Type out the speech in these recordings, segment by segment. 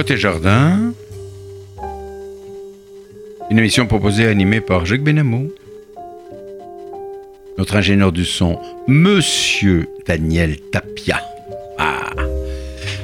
Côté Jardin, une émission proposée et animée par Jacques Benamou. Notre ingénieur du son, Monsieur Daniel Tapia. Ah.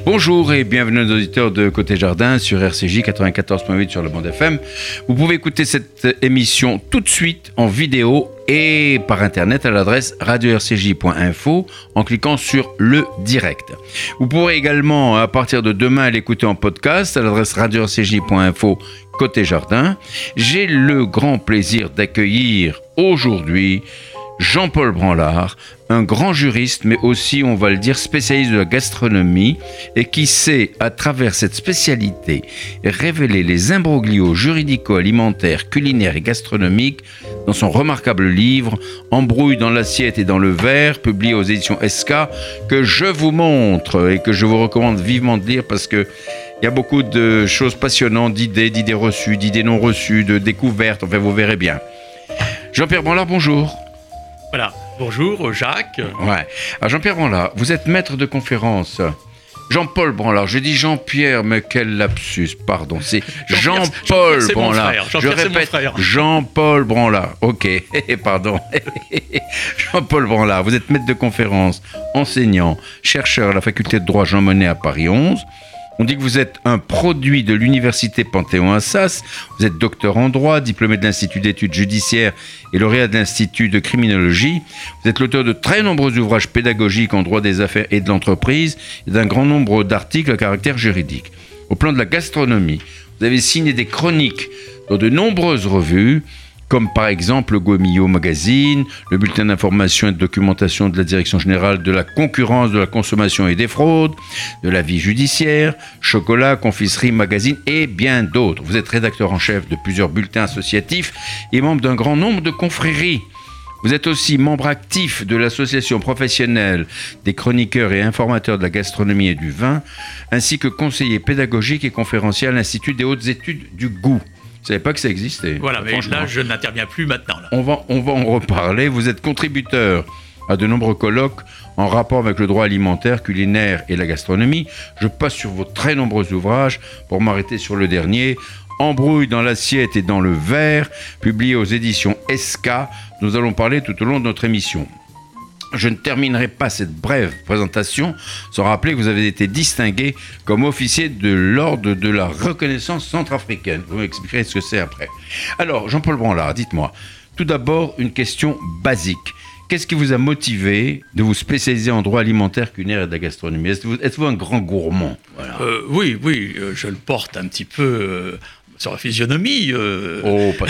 Bonjour et bienvenue aux auditeurs de Côté Jardin sur RCJ 94.8 sur le bande FM. Vous pouvez écouter cette émission tout de suite en vidéo et par internet à l'adresse radio-rcj.info en cliquant sur le direct. Vous pourrez également à partir de demain l'écouter en podcast à l'adresse radio-rcj.info côté jardin. J'ai le grand plaisir d'accueillir aujourd'hui Jean-Paul Branlard, un grand juriste, mais aussi, on va le dire, spécialiste de la gastronomie, et qui sait, à travers cette spécialité, révéler les imbroglios juridico-alimentaires, culinaires et gastronomiques dans son remarquable livre Embrouille dans l'assiette et dans le verre, publié aux éditions SK, que je vous montre et que je vous recommande vivement de lire parce que il y a beaucoup de choses passionnantes, d'idées, d'idées reçues, d'idées non reçues, de découvertes, enfin vous verrez bien. Jean-Pierre Branlard, bonjour. Voilà. Bonjour Jacques. Ouais. Jean-Pierre Branlard, vous êtes maître de conférence. Jean-Paul Branlard, je dis Jean-Pierre, mais quel lapsus, pardon, c'est Jean-Paul Branlard. je répète, Jean-Paul Branlard. Ok, pardon. Jean-Paul Branlard, vous êtes maître de conférence, enseignant, chercheur à la faculté de droit Jean Monnet à Paris 11. On dit que vous êtes un produit de l'université Panthéon-Assas. Vous êtes docteur en droit, diplômé de l'Institut d'études judiciaires et lauréat de l'Institut de criminologie. Vous êtes l'auteur de très nombreux ouvrages pédagogiques en droit des affaires et de l'entreprise et d'un grand nombre d'articles à caractère juridique. Au plan de la gastronomie, vous avez signé des chroniques dans de nombreuses revues comme par exemple le Guamillo Magazine, le bulletin d'information et de documentation de la Direction générale de la concurrence, de la consommation et des fraudes, de la vie judiciaire, Chocolat, Confiserie Magazine et bien d'autres. Vous êtes rédacteur en chef de plusieurs bulletins associatifs et membre d'un grand nombre de confréries. Vous êtes aussi membre actif de l'association professionnelle des chroniqueurs et informateurs de la gastronomie et du vin, ainsi que conseiller pédagogique et conférencier à l'Institut des hautes études du goût. Je savais pas que ça existait. Voilà, mais là, je n'interviens plus maintenant. On, va, on va en reparler. Vous êtes contributeur à de nombreux colloques en rapport avec le droit alimentaire, culinaire et la gastronomie. Je passe sur vos très nombreux ouvrages pour m'arrêter sur le dernier. Embrouille dans l'assiette et dans le verre, publié aux éditions SK. Nous allons parler tout au long de notre émission. Je ne terminerai pas cette brève présentation sans rappeler que vous avez été distingué comme officier de l'ordre de la reconnaissance centrafricaine. Vous m'expliquerez ce que c'est après. Alors, Jean-Paul Branlard, dites-moi, tout d'abord une question basique. Qu'est-ce qui vous a motivé de vous spécialiser en droit alimentaire, culinaire et de la gastronomie? Êtes-vous un grand gourmand? Euh, Oui, oui, euh, je le porte un petit peu euh, sur la physionomie. Euh... Oh, pas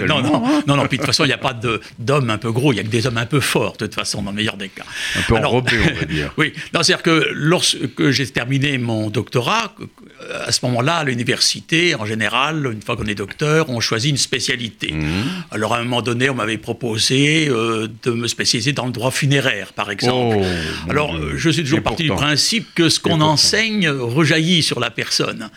non, non, non, non, Puis de toute façon, il n'y a pas d'hommes un peu gros, il n'y a que des hommes un peu forts, de toute façon, dans le meilleur des cas. Un peu enrobés, on va dire. oui, c'est-à-dire que lorsque j'ai terminé mon doctorat, à ce moment-là, à l'université, en général, une fois qu'on est docteur, on choisit une spécialité. Mhm. Alors, à un moment donné, on m'avait proposé euh, de me spécialiser dans le droit funéraire, par exemple. Oh, Alors, je suis toujours parti du principe que ce qu'on enseigne rejaillit sur la personne.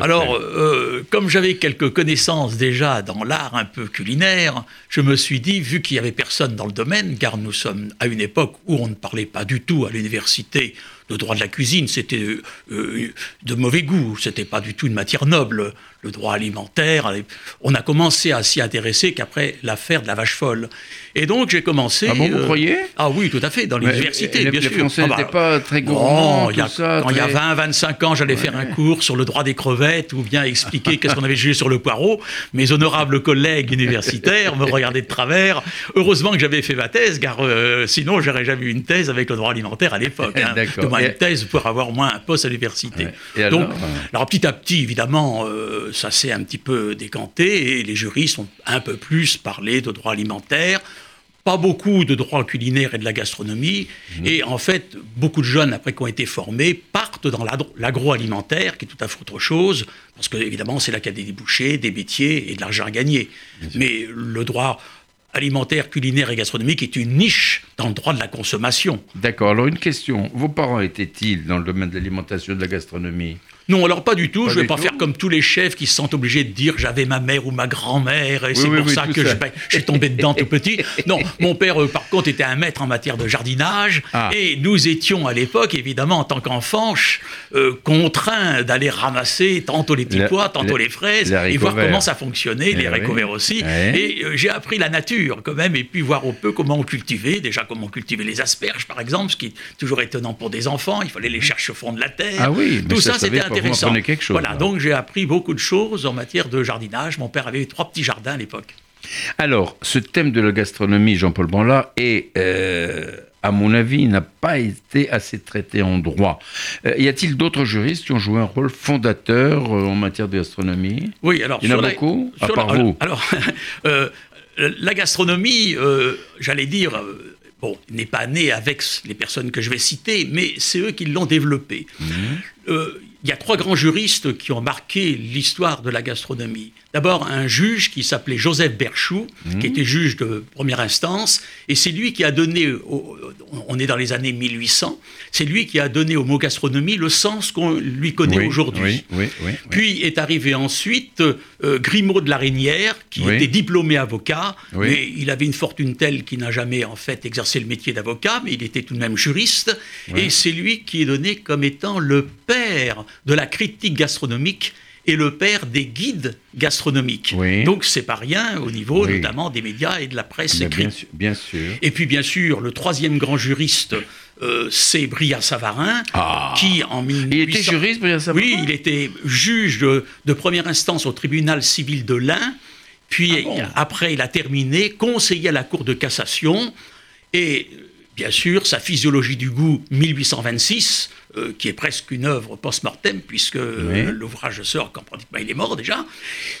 Alors, euh, comme j'avais quelques connaissances déjà dans l'art un peu culinaire, je me suis dit, vu qu'il n'y avait personne dans le domaine, car nous sommes à une époque où on ne parlait pas du tout à l'université le droit de la cuisine, c'était euh, de mauvais goût, c'était pas du tout une matière noble le droit alimentaire. On a commencé à s'y intéresser qu'après l'affaire de la vache folle. Et donc j'ai commencé. Ah bon, vous euh, croyez? Ah oui, tout à fait, dans l'université, bien les sûr. Les Français n'étaient ah bah, pas très gourmands. Quand il y a 20-25 ans, j'allais faire un cours sur le droit des crevettes ou bien expliquer qu'est-ce qu'on avait jugé sur le poireau. Mes honorables collègues universitaires me regardaient de travers. Heureusement que j'avais fait ma thèse, car euh, sinon j'aurais jamais eu une thèse avec le droit alimentaire à l'époque. Hein. Moins une thèse pour avoir au moins un poste à l'université. Donc, alors petit à petit, évidemment. Euh, ça s'est un petit peu décanté et les juristes ont un peu plus parlé de droit alimentaire, pas beaucoup de droit culinaire et de la gastronomie. Mmh. Et en fait, beaucoup de jeunes, après qui ont été formés, partent dans l'agroalimentaire, qui est tout à fait autre chose, parce que évidemment, c'est là qu'il y a des débouchés, des métiers et de l'argent à gagner. Mais le droit alimentaire, culinaire et gastronomique est une niche dans le droit de la consommation. D'accord. Alors une question. Vos parents étaient-ils dans le domaine de l'alimentation et de la gastronomie? Non, alors pas du tout. je ne vais pas faire comme tous les chefs qui se sentent obligés de dire j'avais ma mère ou ma grand-mère et c'est pour ça que Je, suis tombé dedans tout petit. Non, mon père, euh, par contre, était un maître en matière de jardinage ah. et nous étions à l'époque, évidemment, en tant qu'enfants, euh, contraints d'aller ramasser tantôt les petits pois, tantôt les, fraises et voir comment ça fonctionnait, les eh aussi. Et euh, j'ai appris la nature quand même et puis voir un peu comment on cultivait, déjà comment cultiver les asperges par exemple, ce qui est toujours étonnant pour des enfants. Il fallait les chercher au fond de la terre. Ah oui, tout ça, c'était intéressant. Quelque chose, voilà, donc j'ai appris beaucoup de choses en matière de jardinage. Mon père avait trois petits jardins à l'époque. Alors, ce thème de la gastronomie, Jean-Paul Banla, est, euh, à mon avis, n'a pas été assez traité en droit. Euh, y a-t-il d'autres juristes qui ont joué un rôle fondateur euh, en matière de gastronomie? Oui, alors. Il y en a beaucoup, à part vous. Alors, la gastronomie, j'allais dire bon, n'est pas né avec les personnes que je vais citer, mais c'est eux qui l'ont développé. Mmh il y a trois grands juristes qui ont marqué l'histoire de la gastronomie. D'abord, un juge qui s'appelait Joseph Berchou, qui mmh. était juge de première instance, et c'est lui qui a donné, on est dans les années 1800, c'est lui qui a donné au mot gastronomie le sens qu'on lui connaît aujourd'hui. Oui, oui, Puis est arrivé ensuite euh, Grimaud de la Reynière, qui était diplômé avocat, mais il avait une fortune telle qu'il n'a jamais en fait exercé le métier d'avocat, mais il était tout de même juriste, et c'est lui qui est donné comme étant le père de la critique gastronomique et le père des guides gastronomiques. Donc c'est pas rien au niveau notamment des médias et de la presse écrite. Bien sûr, Et puis bien sûr, le troisième grand juriste, euh, c'est Bria Savarin, ah. qui en 1800... Il était juriste, Bria Savarin Oui, il était juge de, première instance au tribunal civil de l'Ain, puis ah après il a terminé conseiller à la Cour de cassation, et bien sûr, sa physiologie du goût 1826, euh, qui est presque une œuvre post-mortem, puisque l'ouvrage sort quand pratiquement il est mort déjà,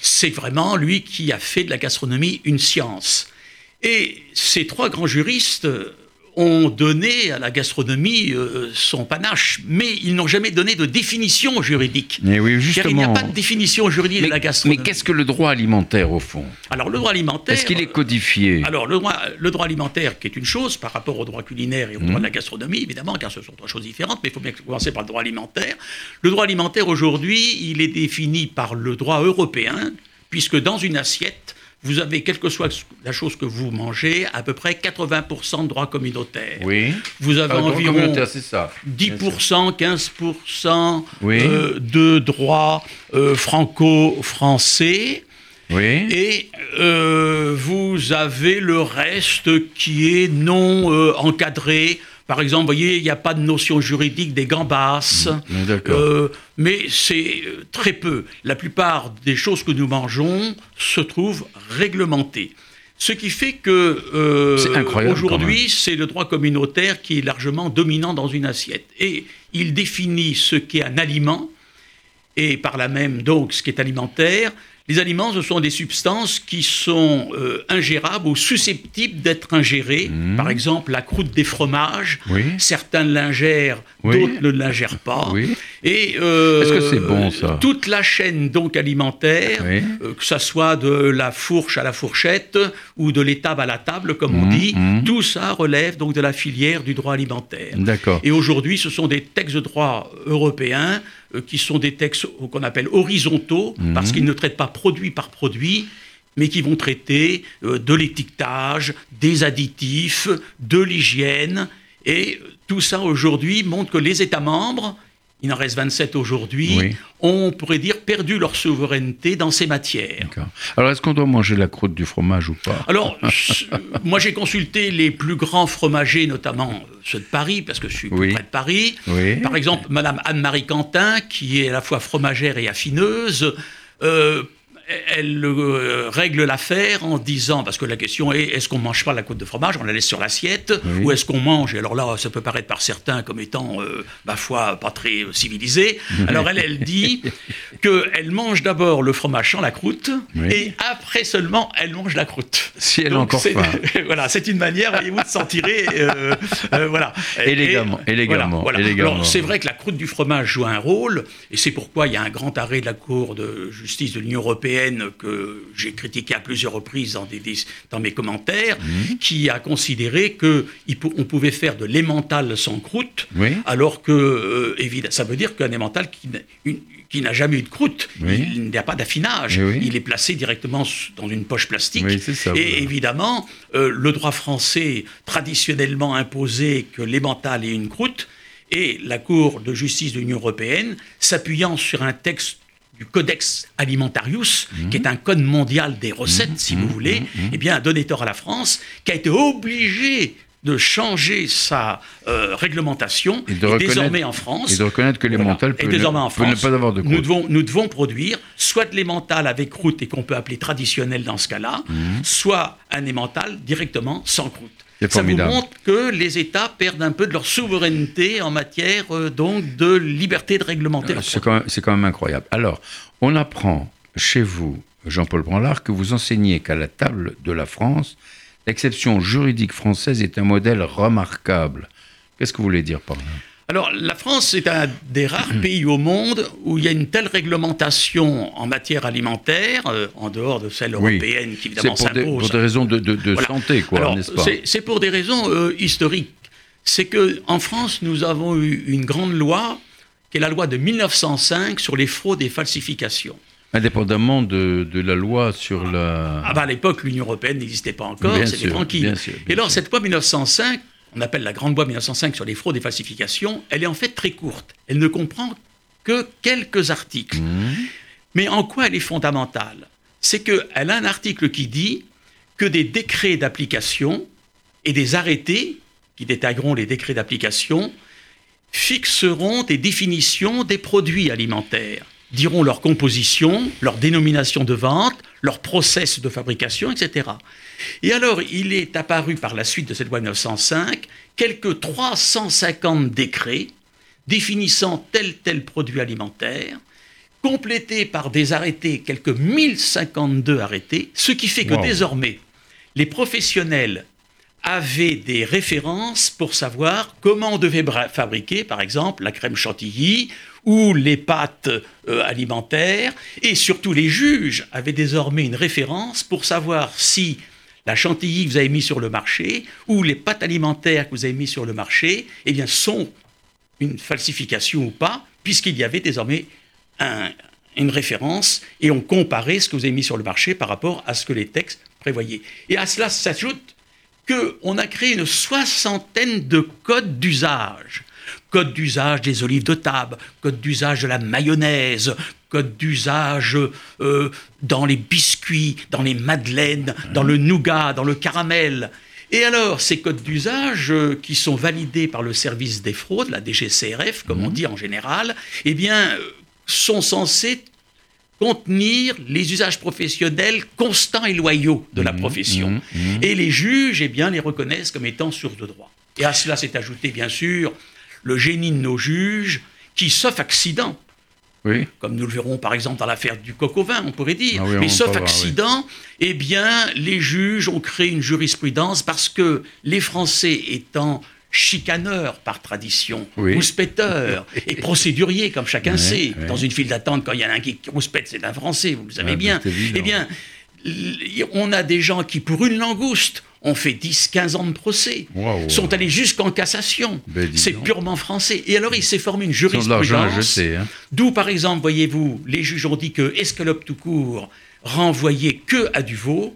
c'est vraiment lui qui a fait de la gastronomie une science. Et ces trois grands juristes ont donné à la gastronomie euh, son panache, mais ils n'ont jamais donné de définition juridique. Mais oui, justement. Car il n'y a pas de définition juridique de la gastronomie. Mais qu'est-ce que le droit alimentaire au fond? Alors le droit alimentaire. Est-ce qu'il est codifié? Alors le droit, le droit alimentaire, qui est une chose par rapport au droit culinaire et au droit de la gastronomie, évidemment, car ce sont trois choses différentes, mais il faut bien commencer par le droit alimentaire. Le droit alimentaire aujourd'hui, il est défini par le droit européen, puisque dans une assiette, vous avez, quelle que soit la chose que vous mangez, à peu près 80% de droits communautaires. Oui. Vous avez ah, environ ça, 10%, 15% euh, de droits euh, franco-français. Oui. Et euh, vous avez le reste qui est non encadré par exemple, vous voyez, il n'y a pas de notion juridique des gambas, mmh, euh, mais c'est euh, très peu. La plupart des choses que nous mangeons se trouvent réglementées. Ce qui fait que euh, aujourd'hui, c'est le droit communautaire qui est largement dominant dans une assiette. Et il définit ce qu'est un aliment, et par là même donc ce qui est alimentaire, les aliments, ce sont des substances qui sont euh, ingérables ou susceptibles d'être ingérées. Mmh. Par exemple, la croûte des fromages. Certains l'ingèrent, d'autres ne l'ingèrent pas. Et euh, est-ce que c'est bon ça? Toute la chaîne donc alimentaire, euh, que ça soit de la fourche à la fourchette ou de l'étable à la table, comme on mmh, dit, mmh. tout ça relève donc de la filière du droit alimentaire. D'accord. Et aujourd'hui, ce sont des textes de droit européens qui sont des textes qu'on appelle horizontaux, mhm. parce qu'ils ne traitent pas produit par produit, mais qui vont traiter euh, de l'étiquetage, des additifs, de l'hygiène. Et tout ça aujourd'hui montre que les États membres il en reste 27 aujourd'hui, ont, on pourrait dire, perdu leur souveraineté dans ces matières. Alors, est-ce qu'on doit manger la croûte du fromage ou pas? Alors, moi, j'ai consulté les plus grands fromagers, notamment ceux de Paris, parce que je suis plus près de Paris. Par exemple, Madame Anne-Marie Quentin, qui est à la fois fromagère et affineuse. Euh, elle euh, règle l'affaire en disant, parce que la question est, est-ce qu'on mange pas la côte de fromage, on la laisse sur l'assiette, ou est-ce qu'on mange? Et alors là, ça peut paraître par certains comme étant, euh, ma foi, pas très civilisé. Alors elle, elle dit qu'elle mange d'abord le fromage sans la croûte, et après seulement, elle mange la croûte. Si elle a encore faim. voilà, c'est une manière, voyez-vous, de s'en tirer. Euh, voilà. Élégamment. élégamment, Alors c'est vrai que la croûte du fromage joue un rôle, et c'est pourquoi il y a un grand arrêt de la Cour de justice de l'Union européenne européenne que j'ai critiqué à plusieurs reprises dans, des, dans mes commentaires, mhm. qui a considéré qu'on pouvait faire de l'emmental sans croûte, alors que, euh, évidemment, ça veut dire qu'un emmental qui, n'a jamais eu de croûte, il n'y a pas d'affinage, il est placé directement dans une poche plastique. et évidemment, euh, le droit français traditionnellement imposait que l'emmental ait une croûte, et la Cour de justice de l'Union européenne, s'appuyant sur un texte du Codex Alimentarius, qui est un code mondial des recettes, si vous voulez, eh bien, a donné tort à la France, qui a été obligée de changer sa euh, réglementation et, désormais en France. et de reconnaître que les voilà, peut, désormais en France, ne pas avoir de nous devons nous devons produire soit de l'émental avec croûte et qu'on peut appeler traditionnel dans ce cas-là, mhm. soit un émental directement sans croûte. Ça vous montre que les États perdent un peu de leur souveraineté en matière euh, donc de liberté de réglementer. Euh, c'est quand, quand, même incroyable. Alors, on apprend chez vous, Jean-Paul Branlard, que vous enseignez qu'à la table de la France, l'exception juridique française est un modèle remarquable. Qu'est-ce que vous voulez dire par là? Alors, la France est un des rares pays au monde où il y a une telle réglementation en matière alimentaire, euh, en dehors de celle européenne qui évidemment s'impose. Pour des raisons de, santé, quoi, n'est-ce pas C'est pour des raisons euh, historiques. C'est que en France, nous avons eu une grande loi, qui est la loi de 1905 sur les fraudes et falsifications. Indépendamment de, la loi sur la... Ah bah à l'époque, l'Union européenne n'existait pas encore, c'était tranquille. et alors, cette loi 1905, on appelle la Grande Loi 1905 sur les fraudes et falsifications, elle est en fait très courte. Elle ne comprend que quelques articles. Mmh. Mais en quoi elle est fondamentale? C'est qu'elle a un article qui dit que des décrets d'application et des arrêtés, qui détailleront les décrets d'application, fixeront des définitions des produits alimentaires diront leur composition, leur dénomination de vente, leur process de fabrication, etc. Et alors, il est apparu par la suite de cette loi 905 quelques 350 décrets définissant tel tel produit alimentaire, complétés par des arrêtés, quelques 1052 arrêtés, ce qui fait que désormais, les professionnels avaient des références pour savoir comment on devait fabriquer, par exemple, la crème chantilly ou les pâtes euh, alimentaires, et surtout les juges avaient désormais une référence pour savoir si la chantilly que vous avez mis sur le marché ou les pâtes alimentaires que vous avez mis sur le marché, eh sont une falsification ou pas, puisqu'il y avait désormais une référence et on comparait ce que vous avez mis sur le marché par rapport à ce que les textes prévoyaient. Et à cela s'ajoute qu'on a créé une soixantaine de codes d'usage code d'usage des olives de table, code d'usage de la mayonnaise, code d'usage euh, dans les biscuits, dans les madeleines, dans le nougat, dans le caramel. Et alors, ces codes d'usage euh, qui sont validés par le service des fraudes, la DGCRF, comme on mhm. dit en général, eh bien, euh, sont censés contenir les usages professionnels constants et loyaux de la mhm. profession. Mhm. Et les juges, eh bien, les reconnaissent comme étant source de droit. Et à cela s'est ajouté, bien sûr, le génie de nos juges qui, sauf accident, comme nous le verrons par exemple dans l'affaire du coq au vin, on pourrait dire, ah mais sauf accident, eh bien, les juges ont créé une jurisprudence parce que les Français étant chicaneurs par tradition, rouspéteurs et procéduriers, comme chacun sait. Dans une file d'attente, quand il y en a un qui rouspète, c'est un Français, vous le savez bien. Eh bien, on a des gens qui, pour une langouste, ont fait 10-15 ans de procès, sont allés jusqu'en cassation. Ben, c'est purement français. Et alors, il s'est formé une jurisprudence. Hein. D'où, par exemple, voyez-vous, les juges ont dit que escalope tout court renvoyait que à du veau,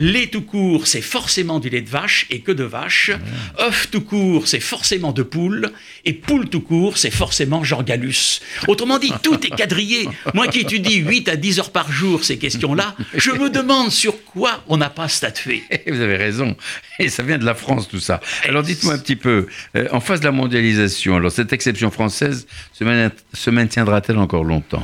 Lait tout court, c'est forcément du lait de vache et que de vache. Œuf tout court, c'est forcément de poule. Et poule tout court, c'est forcément Jean Gallus. Autrement dit, tout est quadrillé. Moi qui étudie 8 à 10 heures par jour ces questions-là, je me demande sur quoi on n'a pas statué. Vous avez raison. Et ça vient de la France, tout ça. Alors dites-moi un petit peu, euh, en face de la mondialisation, alors cette exception française se maintiendra-t-elle encore longtemps?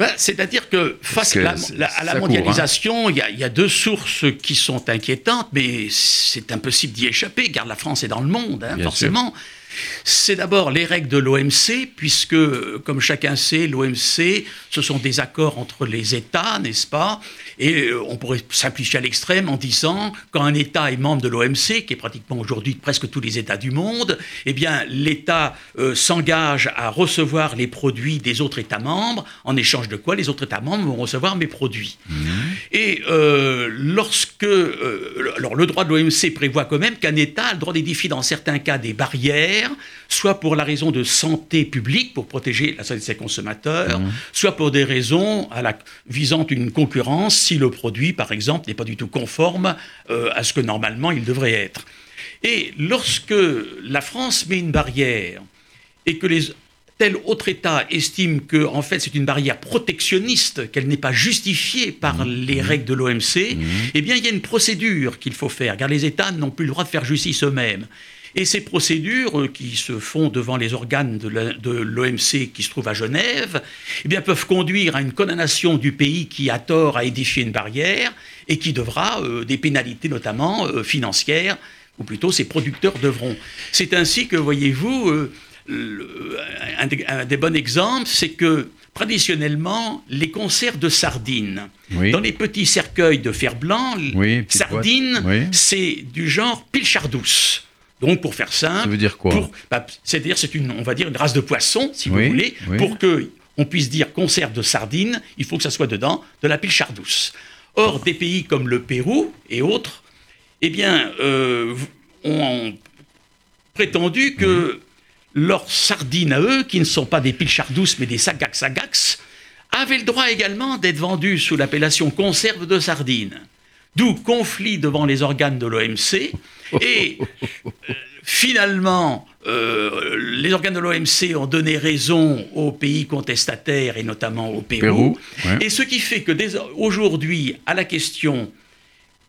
Ben, c'est-à-dire que face à la, hein. mondialisation, il y, a deux sources qui sont inquiétantes, mais c'est impossible d'y échapper, car la France est dans le monde, hein, forcément. C'est d'abord les règles de l'OMC, puisque, comme chacun sait, l'OMC, ce sont des accords entre les États, n'est-ce pas? Et euh, on pourrait simplifier à l'extrême en disant, quand un État est membre de l'OMC, qui est pratiquement aujourd'hui presque tous les États du monde, eh bien, l'État euh, s'engage à recevoir les produits des autres États membres, en échange de quoi les autres États membres vont recevoir mes produits. Mmh. Et euh, lorsque... alors, le droit de l'OMC prévoit quand même qu'un État a le droit d'édifier dans certains cas des barrières, soit pour la raison de santé publique, pour protéger la santé de ses consommateurs, mmh. soit pour des raisons à la, visant une concurrence si le produit, par exemple, n'est pas du tout conforme euh, à ce que normalement il devrait être. Et lorsque la France met une barrière et que les, tel autre État estime que en fait c'est une barrière protectionniste, qu'elle n'est pas justifiée par mmh. les règles de l'OMC, mmh. eh bien il y a une procédure qu'il faut faire, car les États n'ont plus le droit de faire justice eux-mêmes. Et ces procédures, euh, qui se font devant les organes de l'OMC qui se trouvent à Genève, eh bien, peuvent conduire à une condamnation du pays qui a tort à édifier une barrière et qui devra euh, des pénalités notamment euh, financières, ou plutôt ses producteurs devront. C'est ainsi que, voyez-vous, un, des bons exemples, c'est que traditionnellement, les conserves de sardines, dans les petits cercueils de fer blanc, sardines, c'est du genre pilchardouce. Donc, pour faire simple, ça veut dire quoi bah, C'est-à-dire, c'est une, on va dire, une race de poisson, si vous voulez, pour que on puisse dire conserve de sardines, il faut que ça soit dedans de la pile chardouce. Or, des pays comme le Pérou et autres, eh bien, euh, ont prétendu que leurs sardines à eux, qui ne sont pas des pilchardous mais des sagax sagax, avaient le droit également d'être vendues sous l'appellation conserve de sardines. D'où conflit devant les organes de l'OMC. Et euh, finalement, euh, les organes de l'OMC ont donné raison aux pays contestataires et notamment au Pérou. Et ce qui fait que aujourd'hui, à la question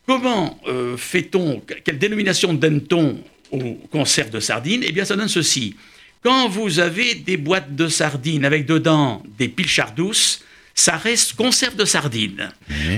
comment euh, fait-on, quelle dénomination donne-t-on au conserve de sardines Eh bien, ça donne ceci. Quand vous avez des boîtes de sardines avec dedans des pilchardous, ça reste conserve de sardines.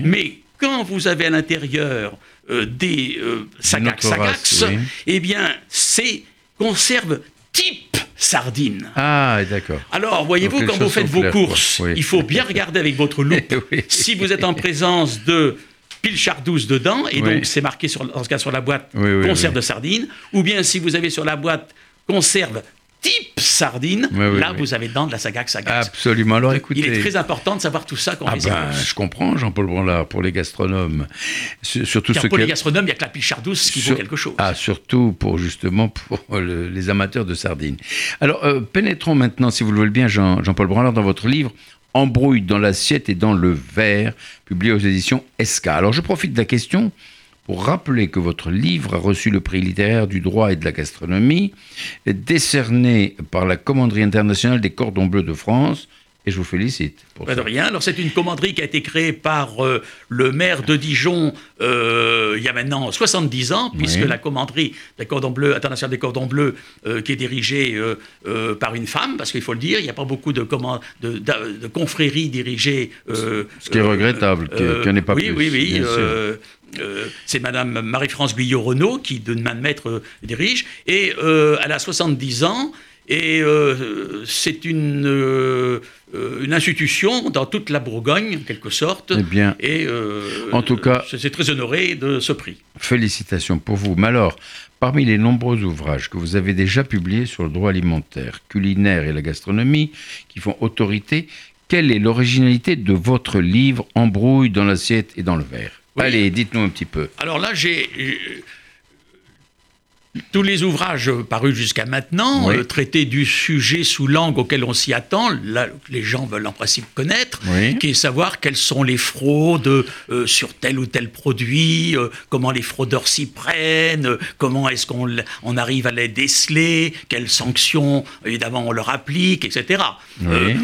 Mais quand vous avez à l'intérieur euh, des euh, sagax, sagax eh bien, c'est conserve type sardine. Ah, d'accord. Alors, voyez-vous, quand vous faites vos courses, il faut bien regarder avec votre loupe. Si vous êtes en présence de pile chardouce dedans, et donc c'est marqué sur, dans ce cas sur la boîte conserve de sardine, ou bien si vous avez sur la boîte conserve type sardine, là, vous avez dedans de la sagax sagax. Absolument. Alors, écoutez. Il est très important de savoir tout ça quand ah ben, Je comprends, Jean-Paul Branlard, pour les gastronomes. Surtout Car pour les gastronomes, il n'y a que la pichardouce qui vaut quelque chose. Ah, surtout pour, justement, pour les amateurs de sardines. Alors, euh, pénétrons maintenant, si vous le voulez bien, Jean-Paul Branlard, dans votre livre Embrouille dans l'assiette et dans le verre, publié aux éditions SK. Alors, je profite de la question pour rappeler que votre livre a reçu le prix littéraire du droit et de la gastronomie, décerné par la Commanderie internationale des cordons bleus de France, et je vous félicite. Pour Pas de rien. Alors, c'est une commanderie qui a été créée par euh, le maire de Dijon euh, il y a maintenant 70 ans, puisque la commanderie des cordons bleus, internationale des cordons bleus, euh, qui est dirigée par une femme, parce qu'il faut le dire, il n'y a pas beaucoup de, de, de, confréries dirigées. Ce qui est regrettable, qu'il n'y en ait pas oui, plus. Oui, oui, oui. Euh, c'est Madame Marie-France Guyot-Renault qui, de main de maître, euh, dirige. Et euh, elle a 70 ans. Et c'est une, une institution dans toute la Bourgogne, en quelque sorte. Eh bien, et en tout cas, c'est très honoré de ce prix. Félicitations pour vous. Mais alors, parmi les nombreux ouvrages que vous avez déjà publiés sur le droit alimentaire, culinaire et la gastronomie, qui font autorité, quelle est l'originalité de votre livre Embrouille dans l'assiette et dans le verre? Allez, dites-nous un petit peu. Alors là, j'ai tous les ouvrages parus jusqu'à maintenant euh, traités du sujet sous l'angle auquel on s'y attend, là, les gens veulent en principe connaître, qui est savoir quelles sont les fraudes euh, sur tel ou tel produit, euh, comment les fraudeurs s'y prennent, comment est-ce qu'on on arrive à les déceler, quelles sanctions évidemment on leur applique, etc.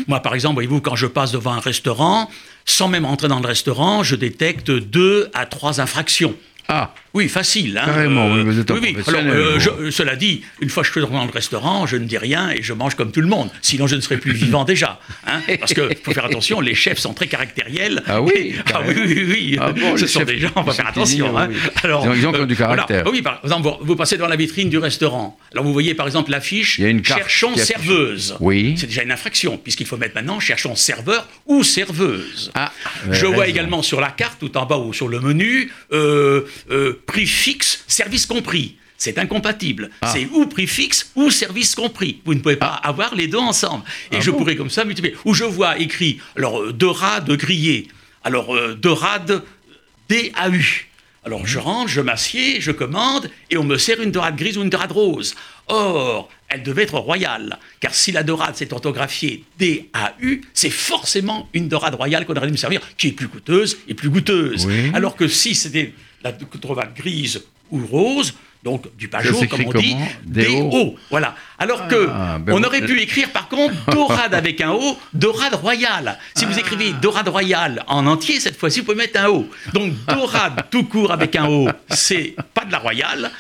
moi par exemple, voyez-vous, quand je passe devant un restaurant, sans même entrer dans le restaurant, je détecte deux à trois infractions. Ah, Oui, facile. Hein, Carrément, oui, vous êtes un oui, oui. Alors, euh, je- euh, cela dit, une fois que je suis dans le restaurant, je ne dis rien et je mange comme tout le monde. Sinon, je ne serais plus vivant déjà. hein. parce qu'il faut faire attention, les chefs sont très caractériels. Ah oui, Et- ah oui, oui, oui. Ah bon, Ce sont chefs- des gens, on va faire attention. hein. oui. Alors, Ils ont- ils ont euh, du voilà. caractère. Oui, par exemple, vous, vous passez devant la vitrine du restaurant. Alors, vous voyez par exemple l'affiche Cherchons serveuse. Oui. C'est déjà une infraction, puisqu'il faut mettre maintenant Cherchons serveur ou serveuse. Ah, Je euh, vois raison. également sur la carte, tout en bas ou sur le menu, euh, euh, prix fixe, service compris. C'est incompatible. Ah. C'est ou prix fixe ou service compris. Vous ne pouvez pas avoir les deux ensemble. Et Ah je bon pourrais comme ça multiplier. Ou je vois écrit, alors, euh, deux rades grillées. Alors, euh, deux rades DAU. Alors, je rentre, je m'assieds, je commande, et on me sert une dorade grise ou une dorade rose. Or, elle devait être royale, car si la dorade s'est orthographiée D-A-U, c'est forcément une dorade royale qu'on aurait dû me servir, qui est plus coûteuse et plus goûteuse. Oui. Alors que si c'était la dorade grise ou rose, donc du Pajot, comme on dit, D-O. Voilà. Alors que Ah, ben on aurait pu écrire par contre dorade avec un O, dorade royale. Si vous écrivez dorade royale en entier, cette fois-ci, vous pouvez mettre un O. Donc dorade tout court avec un O, c'est pas de la royale.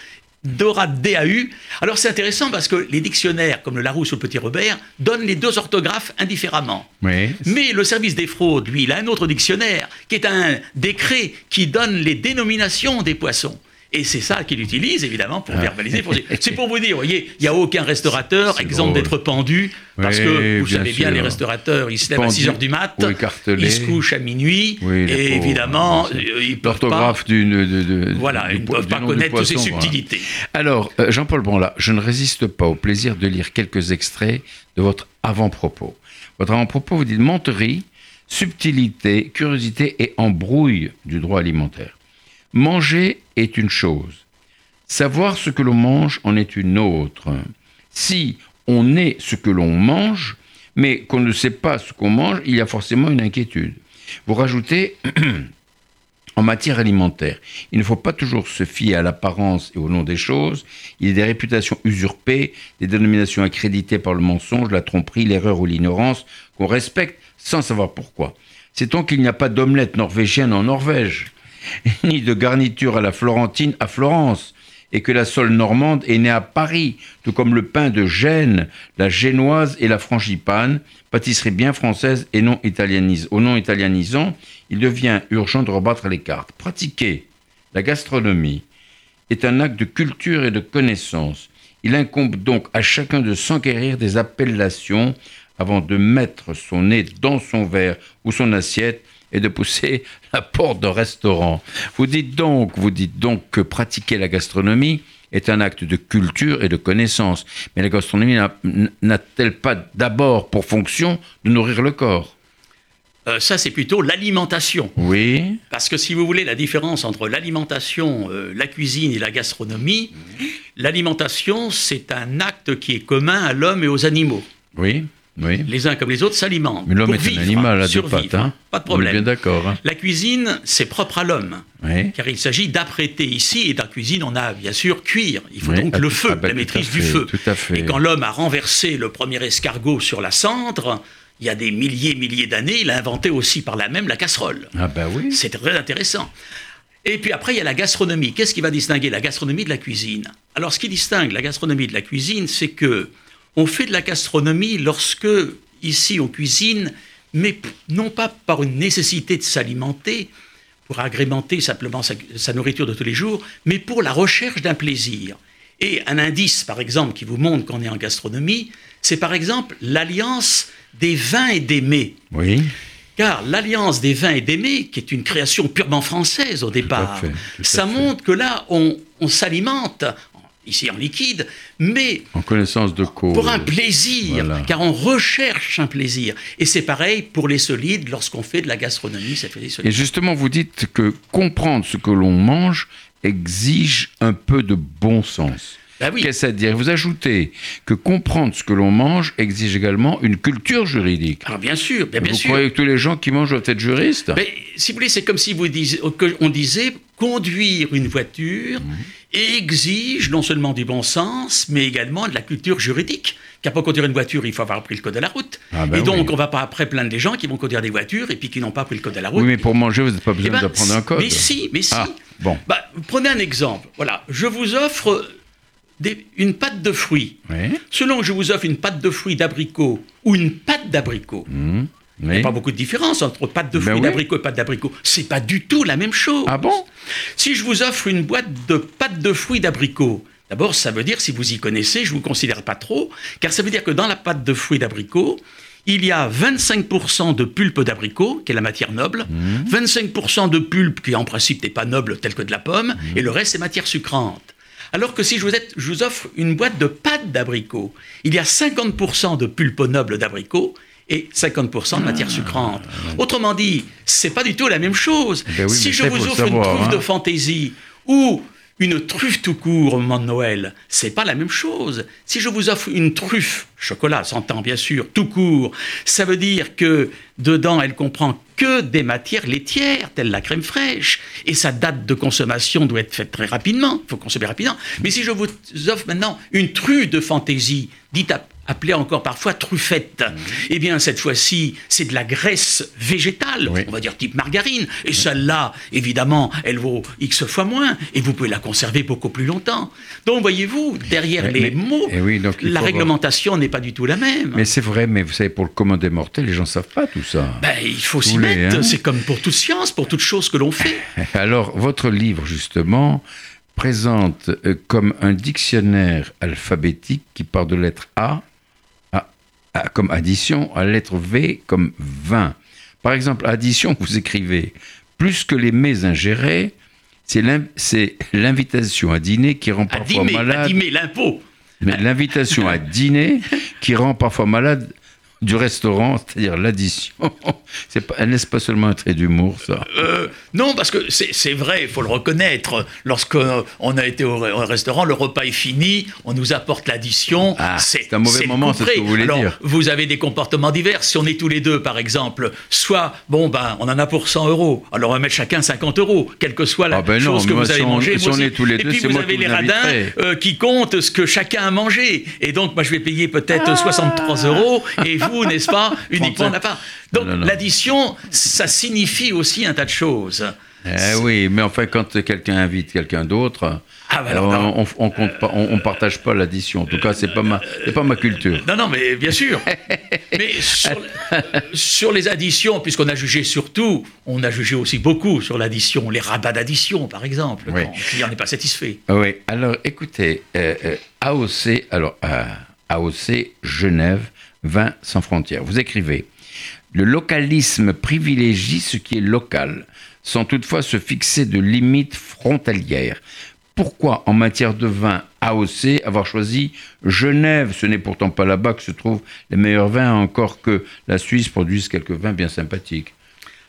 Dorade DAU. Alors c'est intéressant parce que les dictionnaires, comme le Larousse ou le Petit Robert, donnent les deux orthographes indifféremment. Oui. Mais le service des fraudes, lui, il a un autre dictionnaire, qui est un décret qui donne les dénominations des poissons. Et c'est ça qu'il utilise, évidemment, pour Ah. verbaliser. pour C'est pour vous dire, vous voyez, il n'y a aucun restaurateur exempt d'être pendu, parce Oui, que vous bien savez bien, les restaurateurs, ils se lèvent à Pendu 6 heures du mat, ils se couchent à minuit, Oui, et évidemment, euh, ils ne peuvent pas, L'orthographe du, de, voilà, ils ne peuvent pas connaître toutes ces voilà. subtilités. Alors, euh, Jean-Paul Branlat, je ne résiste pas au plaisir de lire quelques extraits de votre avant-propos. Votre avant-propos, vous dites menterie, subtilité, curiosité et embrouille du droit alimentaire. Manger est une chose. Savoir ce que l'on mange en est une autre. Si on est ce que l'on mange, mais qu'on ne sait pas ce qu'on mange, il y a forcément une inquiétude. Vous rajoutez en matière alimentaire, il ne faut pas toujours se fier à l'apparence et au nom des choses. Il y a des réputations usurpées, des dénominations accréditées par le mensonge, la tromperie, l'erreur ou l'ignorance qu'on respecte sans savoir pourquoi. Sait-on qu'il n'y a pas d'omelette norvégienne en Norvège, ni de garniture à la florentine à Florence, et que la sole normande est née à Paris, tout comme le pain de Gênes, la génoise et la frangipane, pâtisserie bien française et non italianise. Au non italianisant, il devient urgent de rebattre les cartes. Pratiquer la gastronomie est un acte de culture et de connaissance. Il incombe donc à chacun de s'enquérir des appellations avant de mettre son nez dans son verre ou son assiette et de pousser la porte d'un restaurant. Vous dites donc, vous dites donc que pratiquer la gastronomie est un acte de culture et de connaissance. Mais la gastronomie n'a- n'a-t-elle pas d'abord pour fonction de nourrir le corps? Euh, ça, c'est plutôt l'alimentation. Oui. Parce que si vous voulez la différence entre l'alimentation, euh, la cuisine et la gastronomie, l'alimentation, c'est un acte qui est commun à l'homme et aux animaux. Oui. Oui. Les uns comme les autres s'alimentent. Mais l'homme est un animal à deux pattes. Hein Pas de bien problème. d'accord. hein. La cuisine, c'est propre à l'homme. Oui. Car il s'agit d'apprêter ici, et dans la cuisine, on a bien sûr cuire. Il faut Oui, donc ah, le tout- feu, ah bah, la maîtrise du feu. tout à fait. Et quand l'homme a renversé le premier escargot sur la cendre, il y a des milliers, milliers d'années, il a inventé aussi par là même la casserole. Ah bah oui. C'est très intéressant. Et puis après, il y a la gastronomie. Qu'est-ce qui va distinguer la gastronomie de la cuisine? Alors, ce qui distingue la gastronomie de la cuisine, c'est que on fait de la gastronomie lorsque, ici, on cuisine, mais non pas par une nécessité de s'alimenter, pour agrémenter simplement sa, sa nourriture de tous les jours, mais pour la recherche d'un plaisir. Et un indice, par exemple, qui vous montre qu'on est en gastronomie, c'est par exemple l'alliance des vins et des mets. Oui. Car l'alliance des vins et des mets, qui est une création purement française au départ, fait, ça montre que là, on, on s'alimente, ici en liquide, mais En connaissance de cause. pour un plaisir, Voilà. car on recherche un plaisir. Et c'est pareil pour les solides, lorsqu'on fait de la gastronomie, ça fait des Et solides. justement, vous dites que comprendre ce que l'on mange exige un peu de bon sens. Bah oui. Qu'est-ce à dire? Vous ajoutez que comprendre ce que l'on mange exige également une culture juridique. Alors bien sûr, bien, bien vous sûr. croyez que tous les gens qui mangent doivent être juristes? Mais si vous voulez, c'est comme si vous disiez, on disait conduire une voiture Exige non seulement du bon sens, mais également de la culture juridique. car pour conduire une voiture, il faut avoir pris le code de la route. Ah ben et donc, oui. on va pas après plaindre des gens qui vont conduire des voitures et puis qui n'ont pas pris le code de la route. Oui, mais pour manger, vous n'avez pas Eh besoin ben, d'apprendre un code. Mais si, mais si. Ah, bon. Bah, prenez un exemple. Voilà, je vous offre des- une pâte de fruits. Oui. Selon que je vous offre une pâte de fruits d'abricot ou une pâte d'abricot, Mmh. Il n'y a pas beaucoup de différence entre pâte de Ben fruits oui. d'abricot et pâte d'abricot. C'est pas du tout la même chose. Ah bon? Si je vous offre une boîte de pâte de fruits d'abricot, d'abord, ça veut dire, si vous y connaissez, je ne vous considère pas trop, car ça veut dire que dans la pâte de fruits d'abricot, il y a 25% de pulpe d'abricot, qui est la matière noble, 25% de pulpe, qui en principe n'est pas noble, telle que de la pomme, et le reste, c'est matière sucrante. Alors que si je vous, êtes- je vous offre une boîte de pâte d'abricot, il y a 50% de pulpe noble d'abricot et 50% de matière sucrante. Autrement dit, c'est pas du tout la même chose. Ah. Ben oui, si je vous offre une truffe hein. de fantaisie ou une truffe tout court au moment de Noël, c'est pas la même chose. Si je vous offre une truffe, chocolat, s'entend bien sûr, tout court, ça veut dire que dedans elle comprend que des matières laitières, telles la crème fraîche, et sa date de consommation doit être faite très rapidement, il faut consommer rapidement. Mais si je vous offre maintenant une truffe de fantaisie, dite ap- appelée encore parfois truffette, eh bien cette fois-ci, c'est de la graisse végétale, Oui. on va dire type margarine, et celle-là, évidemment, elle vaut X fois moins, et vous pouvez la conserver beaucoup plus longtemps. Donc, voyez-vous, derrière Mais- les mais- mots, eh oui, donc il la réglementation n'est pas du tout la même. Mais c'est vrai, mais vous savez, pour le commandé mortel, les gens ne savent pas tout ça. Ben, il faut s'y mettre, hein c'est comme pour toute science, pour toute chose que l'on fait. Alors, votre livre, justement, présente euh, comme un dictionnaire alphabétique qui part de lettre A, comme addition à la lettre V comme 20. Par exemple, addition, vous écrivez plus que les mets ingérés, c'est l'in- c'est l'invitation à dîner qui rend parfois à malade. dîmer, l'impôt. Mais l'invitation à dîner qui rend parfois malade du restaurant, c'est-à-dire l'addition. C'est pas, n'est-ce pas seulement un trait d'humour, ça Euh, non, parce que c'est c'est vrai, il faut le reconnaître. Lorsqu'on a été au, au restaurant, le repas est fini, on nous apporte l'addition. Ah, c'est un mauvais moment, c'est ce que vous voulez Alors, dire. Vous avez des comportements divers. Si on est tous les deux, par exemple, soit, bon, ben, on en a pour 100 euros, alors on va mettre chacun 50 euros, quelle que soit la Ah ben non, chose que vous avez si on- mangé. si on est tous les Et puis c'est vous moi avez les radins euh, qui comptent ce que chacun a mangé. Et donc, moi, je vais payer peut-être Ah. 63 euros, et vous, n'est-ce pas, uniquement 35. la part. Donc, l'addition, ça signifie aussi un tas de choses. Eh oui, mais enfin, quand quelqu'un invite quelqu'un d'autre, Ah, bah on, on compte pas, on, on partage pas l'addition. En tout cas, c'est pas ma, c'est pas ma culture. Non, non, mais bien sûr. mais sur, sur les additions, puisqu'on a jugé surtout, on a jugé aussi beaucoup sur l'addition, les rabats d'addition, par exemple, Oui. quand le client n'est pas satisfait. Oui. Alors, écoutez, euh, euh, AOC, alors euh, AOC Genève, vin sans frontières. Vous écrivez le localisme privilégie ce qui est local, sans toutefois se fixer de limites frontalières. Pourquoi, en matière de vin AOC, avoir choisi Genève? Ce n'est pourtant pas là-bas que se trouvent les meilleurs vins, encore que la Suisse produise quelques vins bien sympathiques.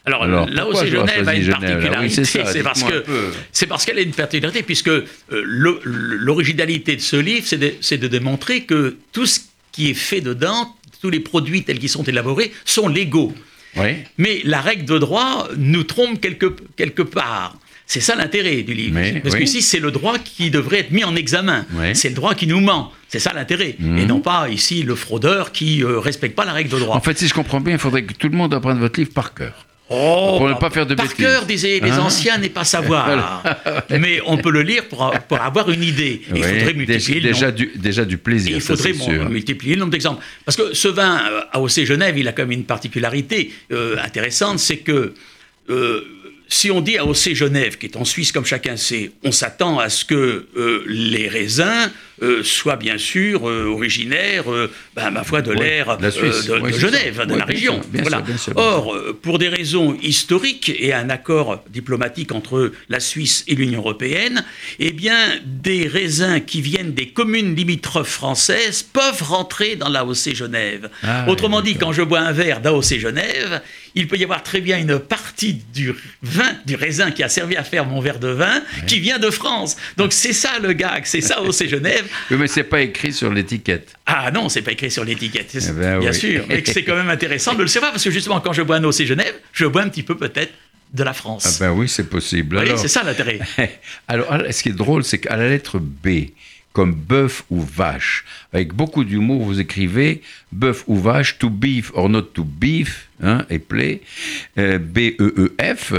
Alors, Alors, là aussi, Genève a une Genève, Oui, particularité. c'est parce que c'est qu'elle a une particularité, puisque euh, l'originalité de ce livre, c'est de, c'est de démontrer que tout ce qui est fait dedans, tous les produits tels qu'ils sont élaborés, sont légaux. Oui. Mais la règle de droit nous trompe quelque, quelque part. C'est ça l'intérêt du livre. Mais, Parce oui. qu'ici, c'est le droit qui devrait être mis en examen. Oui. C'est le droit qui nous ment. C'est ça l'intérêt. Mhm. Et non pas ici le fraudeur qui ne respecte pas la règle de droit. En fait, si je comprends bien, il faudrait que tout le monde apprenne votre livre par cœur. Oh, Pour ne pas faire de par bêtises. cœur, disaient les Hein anciens, n'est pas savoir. Mais on peut le lire pour, pour avoir une idée. Il Oui, faudrait multiplier le déjà, nombre. du, déjà du plaisir. Et il faudrait bon, multiplier le nombre d'exemples. Parce que ce vin euh, AOC Genève, il a quand même une particularité euh, intéressante, c'est que euh, si on dit AOC Genève, qui est en Suisse comme chacun sait, on s'attend à ce que euh, les raisins euh, soient bien sûr euh, originaires, ben, ma foi, de l'air de Genève, ça. de la région. sûr, bien Voilà. sûr, bien sûr, bien Or, pour des raisons historiques et un accord diplomatique entre la Suisse et l'Union européenne, eh bien, des raisins qui viennent des communes limitrophes françaises peuvent rentrer dans l'AOC Genève. Ah, Autrement dit, quand je bois un verre d'AOC Genève, il peut y avoir très bien une partie du vin, du raisin qui a servi à faire mon verre de vin, qui vient de France. Donc c'est ça le gag, c'est ça AOC Genève. Oui, mais c'est pas écrit sur l'étiquette. Ah non, c'est pas écrit sur l'étiquette, Eh ben bien oui. sûr. Mais que c'est quand même intéressant de le savoir, parce que justement, quand je bois un AOC Genève, je bois un petit peu peut-être de la France. Ah ben oui, c'est possible. Alors, c'est ça l'intérêt. alors, ce qui est drôle, c'est qu'à la lettre B, comme bœuf ou vache. Avec beaucoup d'humour, vous écrivez bœuf ou vache, to beef or not to beef, hein, et play, euh, B-E-E-F.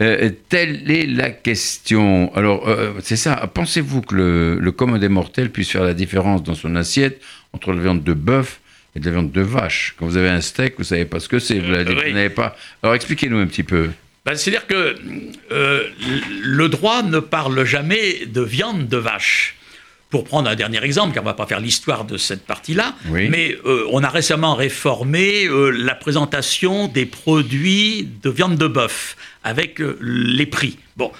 Euh, telle est la question. Alors, euh, c'est ça. Pensez-vous que le, le commun des mortels puisse faire la différence dans son assiette entre la viande de bœuf et de la viande de vache? Quand vous avez un steak, vous savez pas ce que c'est. Vous Euh, oui. n'avez pas. Alors, expliquez-nous un petit peu. Ben, C'est-à-dire que le droit ne parle jamais de viande de vache. Pour prendre un dernier exemple, car on ne va pas faire l'histoire de cette partie-là, Oui. mais euh, on a récemment réformé euh, la présentation des produits de viande de bœuf avec euh, les prix. Bon,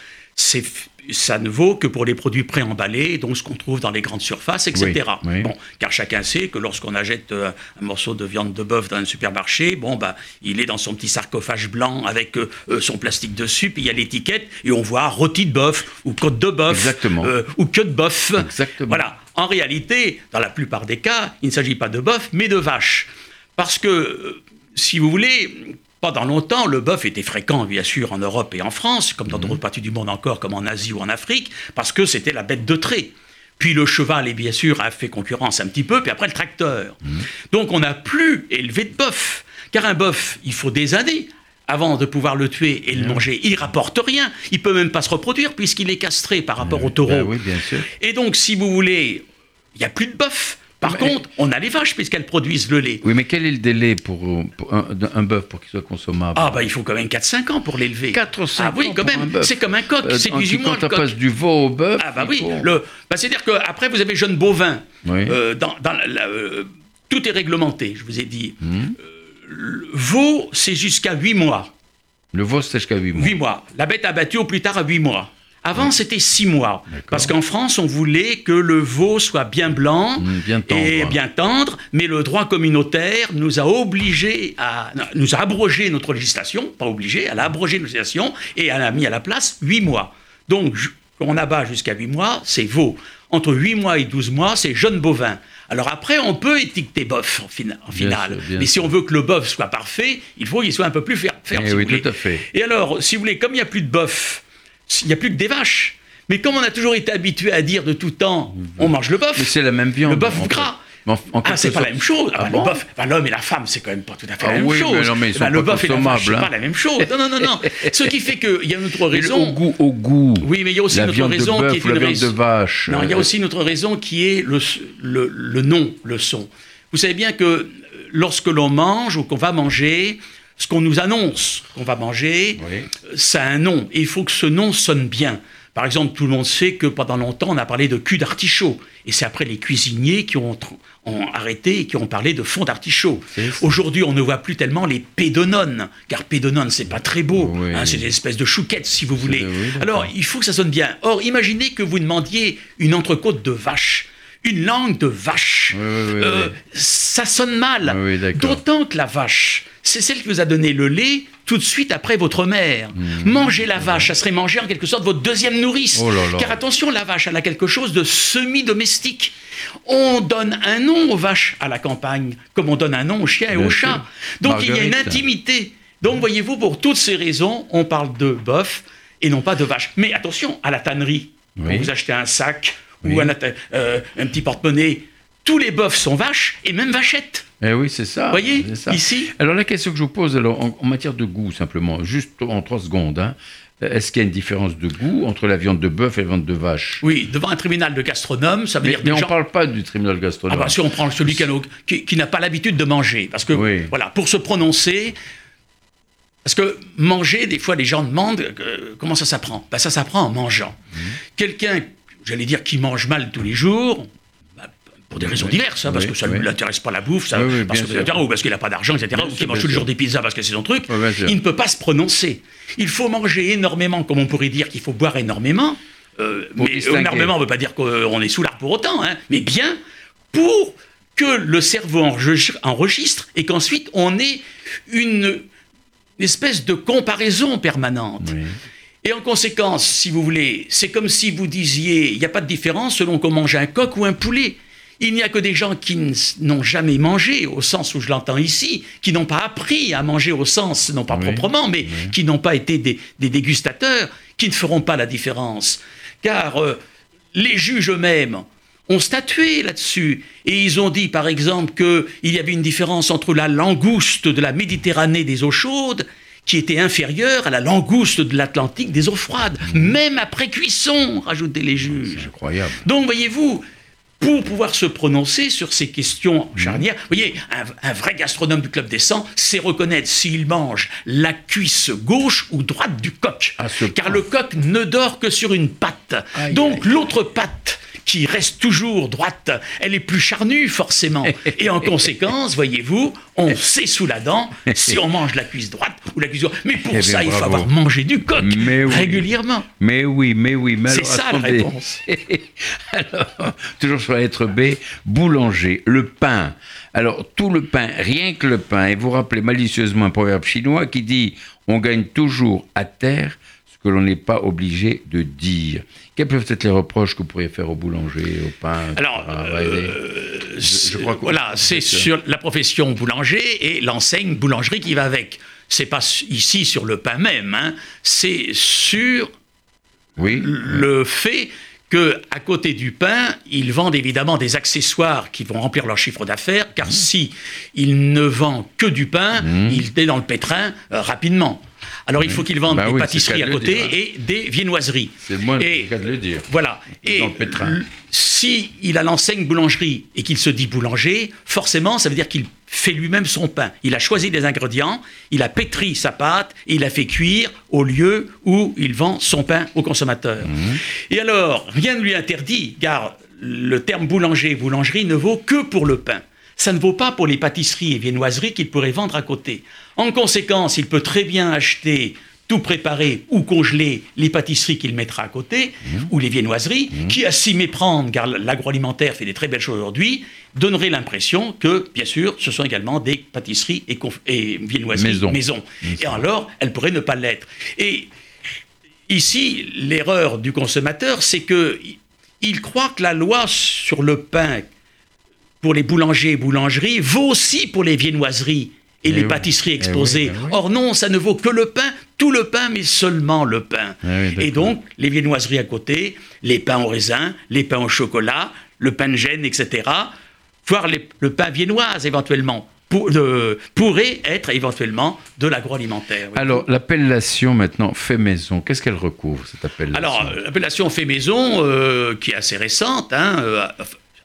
ça ne vaut que pour les produits préemballés, donc ce qu'on trouve dans les grandes surfaces, etc. Oui, oui. Bon, car chacun sait que lorsqu'on achète euh, un morceau de viande de bœuf dans un supermarché, bon, bah, il est dans son petit sarcophage blanc avec euh, euh, son plastique dessus, puis il y a l'étiquette, et on voit rôti de bœuf, ou côte de bœuf, euh, ou queue de bœuf. Exactement. Voilà. En réalité, dans la plupart des cas, il ne s'agit pas de bœuf, mais de vache. Parce que, si vous voulez, pendant longtemps, le bœuf était fréquent, bien sûr, en Europe et en France, comme dans Mhm. d'autres parties du monde encore, comme en Asie ou en Afrique, parce que c'était la bête de trait. Puis le cheval, et bien sûr, a fait concurrence un petit peu, puis après le tracteur. Mhm. Donc on n'a plus élevé de bœuf. Car un bœuf, il faut des années avant de pouvoir le tuer et le manger. Il rapporte rien. Il peut même pas se reproduire puisqu'il est castré par rapport au taureau. Ben oui, bien sûr. Et donc, si vous voulez, il n'y a plus de bœuf. Par Mais- contre, on a les vaches puisqu'elles produisent le lait. Oui, mais quel est le délai pour, pour un, un bœuf pour qu'il soit consommable Ah, bah, il faut quand même 4-5 ans pour l'élever. 4 ou 5 Ah oui, ans quand même. C'est comme un coq. Euh, c'est en- 18 mois Quand on passe du veau au bœuf. Ah, bah oui. faut- Le... Bah, C'est-à-dire qu'après, vous avez jeune bovin. Oui. Euh, dans, dans la- la- euh, tout est réglementé, je vous ai dit. Euh, le veau, c'est jusqu'à 8 mois. Le veau, c'est jusqu'à 8 mois. 8 mois. La bête abattue au plus tard à 8 mois. Avant, c'était 6 mois. Parce qu'en France, on voulait que le veau soit bien blanc Mm, bien tendre. et bien tendre, mais le droit communautaire nous a obligés à. nous a abrogé notre législation, pas obligé, elle a abrogé notre législation et elle a mis à la place 8 mois. Donc, on abat jusqu'à 8 mois, c'est veau. Entre 8 mois et 12 mois, c'est jeune bovin. Alors après, on peut étiqueter bœuf en, fina- en Bien finale. sûr, mais si on veut que le bœuf soit parfait, il faut qu'il soit un peu plus fer- ferme. Eh si oui, tout à fait. Et alors, si vous voulez, comme il n'y a plus de bœuf, il n'y a plus que des vaches. Mais comme on a toujours été habitué à dire de tout temps, on mange le bœuf. Mais c'est la même viande. Le bœuf gras. En- en Ah, c'est pas la même chose. Ah, Ah bah, le bah, l'homme et la femme, c'est quand même pas tout à fait Ah la même oui, chose. mais non, mais ils Bah, sont le pas bœuf et la vache, c'est pas la même chose. Non, non, non, non. Ce qui fait qu'il y a une autre le- raison. au goût, au goût. Oui, mais il y a aussi la une autre raison de qui bœuf est ou la une raison. de vache. Non, il y a aussi une autre raison qui est le, le, le nom, le son. Vous savez bien que lorsque l'on mange ou qu'on va manger, ce qu'on nous annonce qu'on va manger, Oui. ça a un nom. Et il faut que ce nom sonne bien. Par exemple, tout le monde sait que pendant longtemps, on a parlé de cul d'artichaut. Et c'est après les cuisiniers qui ont, ont arrêté et qui ont parlé de fond d'artichaut. Aujourd'hui, on ne voit plus tellement les pédonones, car pédonone, c'est pas très beau. Oui. hein, c'est des espèces de chouquettes, si vous voulez. oui. Alors, il faut que ça sonne bien. Or, imaginez que vous demandiez une entrecôte de vache, une langue de vache. Oui, oui, oui, Euh. Ça sonne mal. D'autant que la vache, c'est celle qui vous a donné le lait tout de suite après votre mère. Manger la vache, ça serait manger en quelque sorte votre deuxième nourrice. Oh là là. Car attention, la vache, elle a quelque chose de semi-domestique. On donne un nom aux vaches à la campagne, comme on donne un nom aux chiens et Bien aux sûr. chats. Donc il y a une intimité. Donc voyez-vous, pour toutes ces raisons, on parle de bœuf et non pas de vache. Mais attention, à la tannerie, quand vous achetez un sac Oui. ou un, euh, un petit porte-monnaie, tous les bœufs sont vaches et même vachettes. Eh oui, c'est ça. Voyez, c'est ça. ici. Alors la question que je vous pose, alors, en, en matière de goût simplement, juste en trois secondes, hein, est-ce qu'il y a une différence de goût entre la viande de bœuf et la viande de vache? Oui, devant un tribunal de gastronome, ça veut Mais, dire mais on ne parle pas du tribunal Ah gastronome. bah si on prend celui qui, qui- n'a pas l'habitude de manger, parce que Oui. voilà, pour se prononcer, parce que manger, des fois les gens demandent euh, comment ça s'apprend? Ben, ça s'apprend en mangeant. Mhm. Quelqu'un, j'allais dire, qui mange mal tous les jours. bah, pour des raisons Oui. diverses, hein, parce que ça ne oui. l'intéresse pas la bouffe, ça, parce que, etc., ou parce qu'il n'a pas d'argent, etc., Bien ou qu'il mange tous les jours des pizzas parce que c'est son truc, il ne peut pas se prononcer. Il faut manger énormément, comme on pourrait dire qu'il faut boire énormément. euh, mais énormément, on ne veut pas dire qu'on est sous l'art pour autant, hein, mais bien pour que le cerveau enregistre, enregistre et qu'ensuite on ait une espèce de comparaison permanente. Et en conséquence, si vous voulez, c'est comme si vous disiez, il n'y a pas de différence selon qu'on mange un coq ou un poulet. Il n'y a que des gens qui n'ont jamais mangé, au sens où je l'entends ici, qui n'ont pas appris à manger au sens, non pas Oui, proprement, mais qui n'ont pas été des, des dégustateurs, qui ne feront pas la différence. Car euh, les juges eux-mêmes ont statué là-dessus. Et ils ont dit, par exemple, qu'il y avait une différence entre la langouste de la Méditerranée des eaux chaudes qui était inférieure à la langouste de l'Atlantique des eaux froides, mmh. même après cuisson, rajoutaient les juges. incroyable. Donc, voyez-vous, pour pouvoir se prononcer sur ces questions mmh. charnières. Vous voyez, un, vrai gastronome du Club des 100 sait reconnaître s'il mange la cuisse gauche ou droite du coq. Car le coq ne dort que sur une patte. Donc l'autre patte qui reste toujours droite, elle est plus charnue forcément. Et en conséquence, voyez-vous, on sait sous la dent si on mange la cuisse droite ou la cuisse gauche. Mais pour eh ça, il faut avoir mangé du coq régulièrement. Mais oui, mais oui. C'est ça la réponse. alors, toujours sur la lettre B, boulanger, le pain. Alors, tout le pain, rien que le pain, et vous rappelez malicieusement un proverbe chinois qui dit on gagne toujours à terre que l'on n'est pas obligé de dire. Quels peuvent être les reproches que vous pourriez faire au boulanger, au pain Alors, euh, je, crois que voilà, c'est sur la profession boulanger et l'enseigne boulangerie qui va avec. C'est pas ici sur le pain même, hein. c'est sur oui. le fait que à côté du pain, ils vendent évidemment des accessoires qui vont remplir leur chiffre d'affaires, car mmh. si ils ne vendent que du pain, mmh. il est dans le pétrin euh, rapidement. Alors il faut qu'ils vendent bah des pâtisseries à côté et des viennoiseries. C'est le moins et, de le dire. Voilà. Et si il a l'enseigne boulangerie et qu'il se dit boulanger, forcément, ça veut dire qu'il fait lui-même son pain. Il a choisi des ingrédients, il a pétri sa pâte et il a fait cuire au lieu où il vend son pain au consommateur. Mhm. Et alors, rien ne lui interdit, car le terme boulanger, boulangerie ne vaut que pour le pain ça ne vaut pas pour les pâtisseries et viennoiseries qu'il pourrait vendre à côté. En conséquence, il peut très bien acheter tout préparé ou congelé les pâtisseries qu'il mettra à côté, mmh. ou les viennoiseries, mmh. qui, à s'y méprendre, car l'agroalimentaire fait des très belles choses aujourd'hui, donnerait l'impression que, bien sûr, ce sont également des pâtisseries et, viennoiseries maison. Et alors, elles pourraient ne pas l'être. Et ici, l'erreur du consommateur, c'est que il croit que la loi sur le pain pour les boulangers et boulangeries vaut aussi pour les viennoiseries et, eh les pâtisseries eh exposées. Ben Or non, ça ne vaut que le pain, tout le pain, mais seulement le pain. Eh et donc, les viennoiseries à côté, les pains au raisin, les pains au chocolat, le pain de gêne, etc., voire le pain viennoise éventuellement. Pour, pourrait être éventuellement de l'agroalimentaire. Alors, l'appellation maintenant fait maison, qu'est-ce qu'elle recouvre, cette appellation? Alors, l'appellation fait maison, euh, qui est assez récente, hein, euh,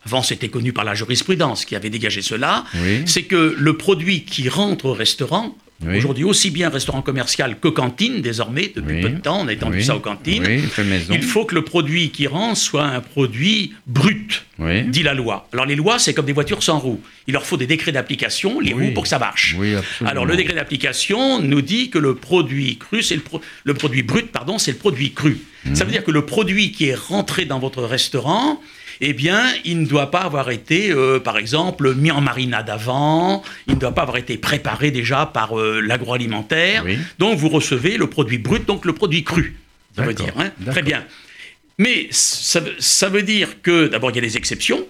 avant c'était connu par la jurisprudence qui avait dégagé cela, c'est que le produit qui rentre au restaurant, aujourd'hui aussi bien restaurant commercial que cantine désormais, depuis peu de temps on a étendu ça aux cantines, il faut que le produit qui rentre soit un produit brut, dit la loi. Alors les lois c'est comme des voitures sans roues, il leur faut des décrets d'application, les roues pour que ça marche. Alors le décret d'application nous dit que le produit cru, c'est le, le, produit brut, pardon, c'est le produit cru. Ça veut dire que le produit qui est rentré dans votre restaurant, eh bien, il ne doit pas avoir été, euh, par exemple, mis en marinade avant, il ne doit pas avoir été préparé déjà par euh, l'agroalimentaire. Donc, vous recevez le produit brut, donc le produit cru, ça veut dire. Hein. Très bien. Mais ça, veut dire que, d'abord, il y a des exceptions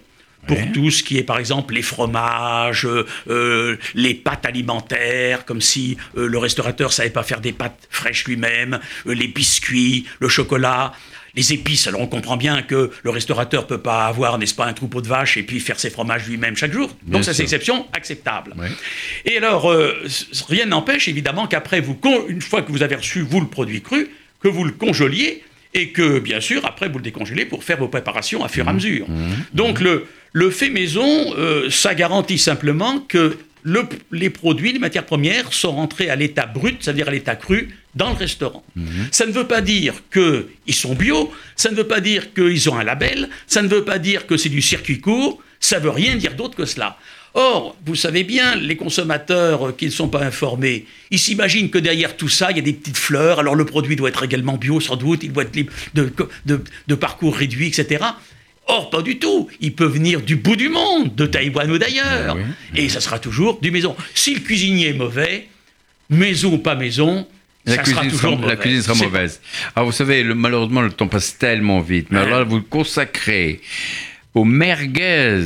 pour tout ce qui est, par exemple, les fromages, euh, les pâtes alimentaires, comme si le restaurateur savait pas faire des pâtes fraîches lui-même, les biscuits, le chocolat les épices. Alors on comprend bien que le restaurateur peut pas avoir, n'est-ce pas, un troupeau de vaches et puis faire ses fromages lui-même chaque jour. Donc ça c'est exception acceptable. Et alors euh, rien n'empêche évidemment qu'après vous, une fois que vous avez reçu vous le produit cru, que vous le congeliez et que bien sûr après vous le décongelez pour faire vos préparations à fur et à mmh. mesure. Mmh. Donc le le fait maison, euh, ça garantit simplement que les produits, les matières premières sont rentrés à l'état brut, c'est-à-dire à, l'état cru, dans le restaurant. Mhm. Ça ne veut pas dire qu'ils sont bio, ça ne veut pas dire qu'ils ont un label, ça ne veut pas dire que c'est du circuit court, ça ne veut rien dire d'autre que cela. Or, vous savez bien, les consommateurs qui ne sont pas informés, ils s'imaginent que derrière tout ça, il y a des petites fleurs, alors le produit doit être également bio sans doute, il doit être libre de parcours réduit, etc. Or, pas du tout. Il peut venir du bout du monde, de Taïwan ou d'ailleurs. Eh et ça sera toujours du maison. Si le cuisinier est mauvais, maison ou pas maison, la ça cuisine sera, toujours la cuisine sera mauvaise. Alors, vous savez, malheureusement, le temps passe tellement vite. Mais alors, vous consacrez aux merguez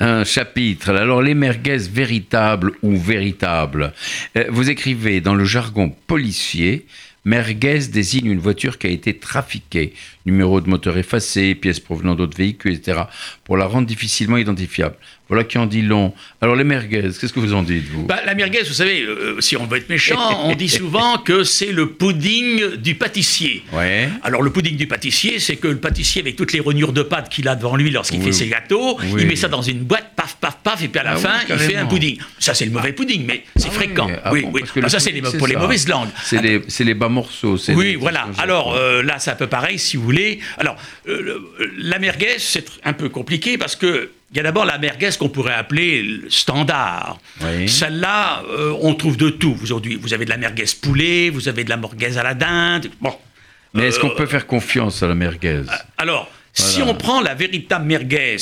un chapitre. Alors, les merguez véritables ou véritables. Euh, vous écrivez dans le jargon policier Merguez désigne une voiture qui a été trafiquée, numéro de moteur effacé, pièces provenant d'autres véhicules, etc., pour la rendre difficilement identifiable. Voilà qui en dit long. Alors les merguez, qu'est-ce que vous en dites, vous? Bah, La merguez, vous savez, euh, si on veut être méchant, on dit souvent que c'est le pudding du pâtissier. Ouais. Alors le pudding du pâtissier, c'est que le pâtissier, avec toutes les renures de pâte qu'il a devant lui lorsqu'il fait ses gâteaux, il met ça dans une boîte, paf, paf, paf, et puis à la Ah oui, fin, il fait un pudding. Ça, c'est le mauvais pudding, mais c'est Ah fréquent. ah oui, bon, oui. parce Ah, ça, c'est pour les mauvaises langues. C'est les, les bas morceaux. c'est Oui, les- voilà. Alors euh, là, c'est un peu pareil, si vous voulez. Alors, euh, la merguez, c'est un peu compliqué parce que il y a d'abord la merguez qu'on pourrait appeler le standard. Oui. Celle-là, euh, on trouve de tout aujourd'hui. Vous avez de la merguez poulet, vous avez de la merguez à la dinde. Bon. Mais est-ce qu'on Euh, peut faire confiance à la merguez? Alors, si on prend la véritable merguez,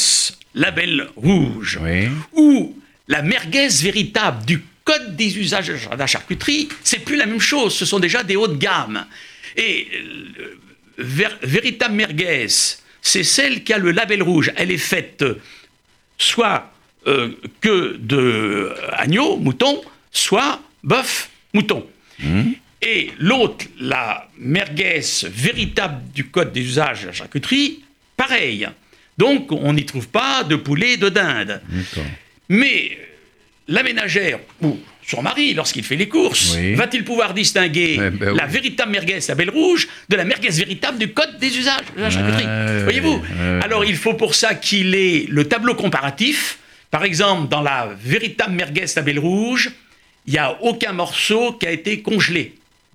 label rouge, Oui. ou la merguez véritable du code des usages de la charcuterie, c'est plus la même chose. Ce sont déjà des hauts de gamme. Et ver- véritable merguez, c'est celle qui a le label rouge. Elle est faite euh, soit euh, que de euh, agneau, mouton, soit bœuf, mouton. Et l'autre, la merguez véritable du code des usages de la charcuterie, pareil. Donc, on n'y trouve pas de poulet et de dinde. Mais la ménagère ou son mari, lorsqu'il fait les courses, Oui. va-t-il pouvoir distinguer Eh ben la véritable merguez, la belle rouge, de la merguez véritable du code des usages de la charcuterie Voyez-vous. Alors il faut pour ça qu'il ait le tableau comparatif. Par exemple, dans la véritable merguez label rouge, il n'y a aucun morceau qui a été congelé.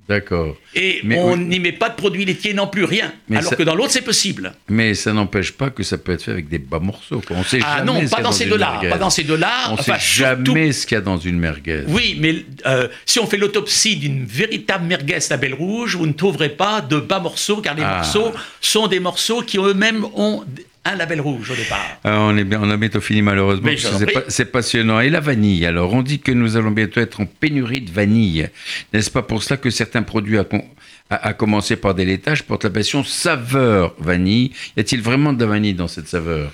D'accord. Et Mais on oui. n'y met pas de produits laitiers non plus, rien. Mais Alors ça- que dans l'autre, c'est possible. Mais ça n'empêche pas que ça peut être fait avec des bas morceaux. quoi. On sait Ah jamais non, ce qu'il pas y a dans ces deux-là. Pas dans ces deux-là. On Enfin, sait surtout- jamais ce qu'il y a dans une merguez. Oui, mais euh, si on fait l'autopsie d'une véritable merguez label rouge, vous ne trouverez pas de bas morceaux, car les Ah. morceaux sont des morceaux qui eux-mêmes ont un label rouge au départ. Ah, on, est bien, on a bientôt fini malheureusement. C'est pas- passionnant. Et la vanille, alors on dit que nous allons bientôt être en pénurie de vanille. N'est-ce pas pour cela que certains produits, à- à commencer par des laitages, portent l'appellation saveur vanille? Y a-t-il vraiment de la vanille dans cette saveur?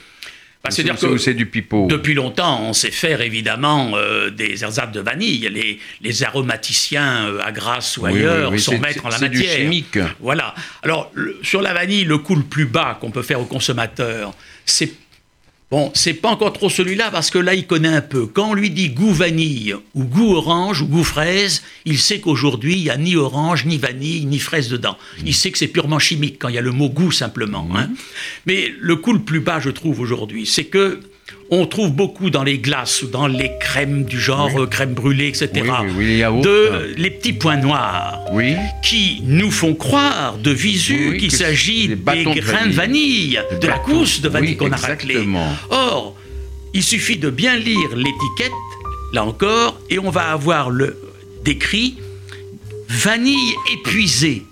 C'est-à-dire que c'est du pipeau Depuis longtemps, on sait faire évidemment euh, des ersatz de vanille. Les, les aromaticiens euh, à Grasse ou ailleurs oui, oui, sont maîtres en la c'est du matière. chimique. Voilà. Alors, le- sur la vanille, le coût le plus bas qu'on peut faire au consommateur, c'est. Bon, c'est pas encore trop celui-là parce que là, il connaît un peu. Quand on lui dit goût vanille ou goût orange ou goût fraise, il sait qu'aujourd'hui, il n'y a ni orange, ni vanille, ni fraise dedans. Il sait que c'est purement chimique quand il y a le mot goût simplement. hein. Mais le coup le plus bas, je trouve, aujourd'hui, c'est que on trouve beaucoup dans les glaces ou dans les crèmes du genre euh, crème brûlée, etc. Oui, oui, oui, les yaourts, de les petits points noirs Oui. qui nous font croire de visu qu'il s'agit des des de grains de vanille, de la couche de vanille qu'on a raclée. Or, il suffit de bien lire l'étiquette, là encore, et on va avoir le décrit vanille épuisée.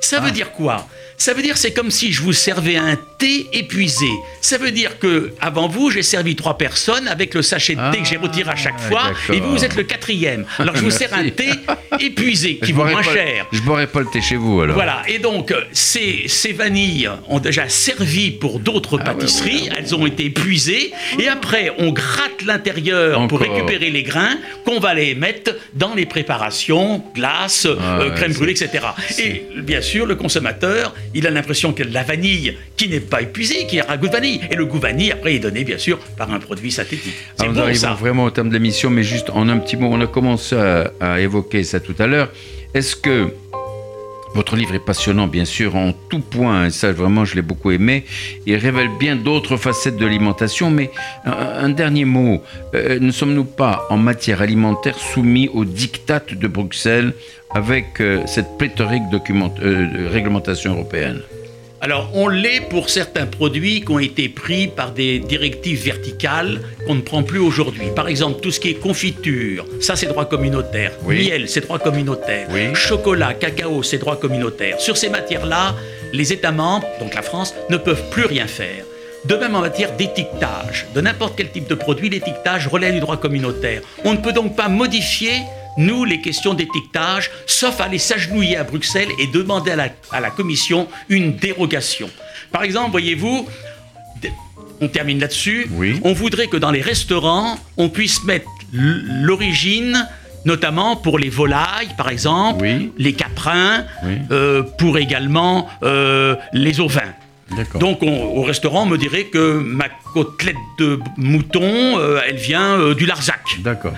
Ça Ah. veut dire quoi? Ça veut dire c'est comme si je vous servais un thé épuisé. Ça veut dire que avant vous j'ai servi trois personnes avec le sachet de thé que j'ai retiré à chaque Ah, fois et vous vous êtes le quatrième. Alors je vous sers un thé épuisé qui Je vaut moins pas- cher. Je boirai pas le thé chez vous alors. Voilà, et donc euh, ces, ces vanilles ont déjà servi pour d'autres Ah ouais, pâtisseries, ouais, elles ont été épuisées, et après on gratte l'intérieur pour récupérer les grains qu'on va les mettre dans les préparations, glace, euh, Ah ouais, crème brûlée, etc. Et bien sûr, le consommateur, il a l'impression que la vanille qui n'est pas épuisée, qui a un goût de vanille, et le goût vanille après est donné bien sûr par un produit synthétique. Alors, nous bon arrivons ça. vraiment au terme de l'émission, mais juste en un petit mot, on a commencé à, à évoquer ça tout à l'heure. Est-ce que votre livre est passionnant, bien sûr, en tout point, et ça vraiment je l'ai beaucoup aimé. Il révèle bien d'autres facettes de l'alimentation, mais un, un dernier mot, Euh, ne sommes-nous pas en matière alimentaire soumis aux dictates de Bruxelles avec euh, cette pléthorique document- euh, de réglementation européenne? Alors, on l'est pour certains produits qui ont été pris par des directives verticales qu'on ne prend plus aujourd'hui. Par exemple, tout ce qui est confiture, ça c'est droit communautaire. Oui. Miel, c'est droit communautaire. Oui. Chocolat, cacao, c'est droit communautaire. Sur ces matières-là, les États membres, donc la France, ne peuvent plus rien faire. De même en matière d'étiquetage, de n'importe quel type de produit, l'étiquetage relève du droit communautaire. On ne peut donc pas modifier, nous, les questions d'étiquetage, sauf aller s'agenouiller à Bruxelles et demander à la, à la Commission une dérogation. Par exemple, voyez-vous, on termine là-dessus, Oui. on voudrait que dans les restaurants, on puisse mettre l'origine notamment pour les volailles, par exemple, Oui. les caprins, Oui. euh, pour également euh, les ovins. Donc on- au restaurant, on me dirait que ma côtelette de mouton, euh, elle vient du Larzac. D'accord.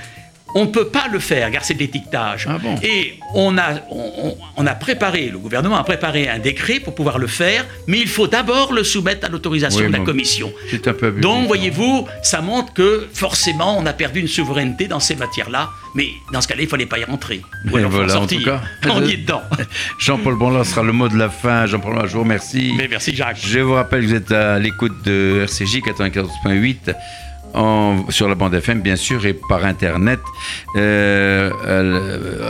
On ne peut pas le faire, car c'est de l'étiquetage. Ah bon Et on a, on, a préparé, le gouvernement a préparé un décret pour pouvoir le faire, mais il faut d'abord le soumettre à l'autorisation Oui, de la commission. C'est un peu abusif, Donc, voyez-vous, ça montre que forcément, on a perdu une souveraineté dans ces matières-là. Mais dans ce cas-là, il ne fallait pas y rentrer. Ou alors, voilà, en tout cas. On y est dedans. Jean-Paul Bonland sera le mot de la fin. Jean-Paul je vous remercie. Mais merci, Jacques. Je vous rappelle que vous êtes à l'écoute de RCJ 94.8 sur la bande FM, bien sûr, et par Internet euh,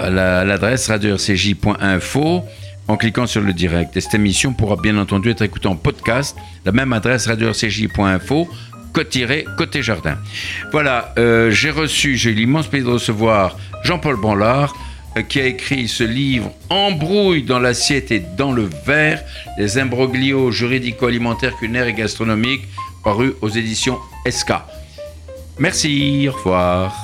à l'adresse radio-rcj.info en cliquant sur le direct. Et cette émission pourra bien entendu être écoutée en podcast, la même adresse radio-rcj.info côté jardin. Voilà, euh, j'ai reçu, j'ai eu l'immense plaisir de recevoir Jean-Paul Branlard, euh, qui a écrit ce livre Embrouille dans l'assiette et dans le verre, les imbroglios juridico-alimentaires, culinaires et gastronomiques, paru aux éditions SK. Merci, au revoir.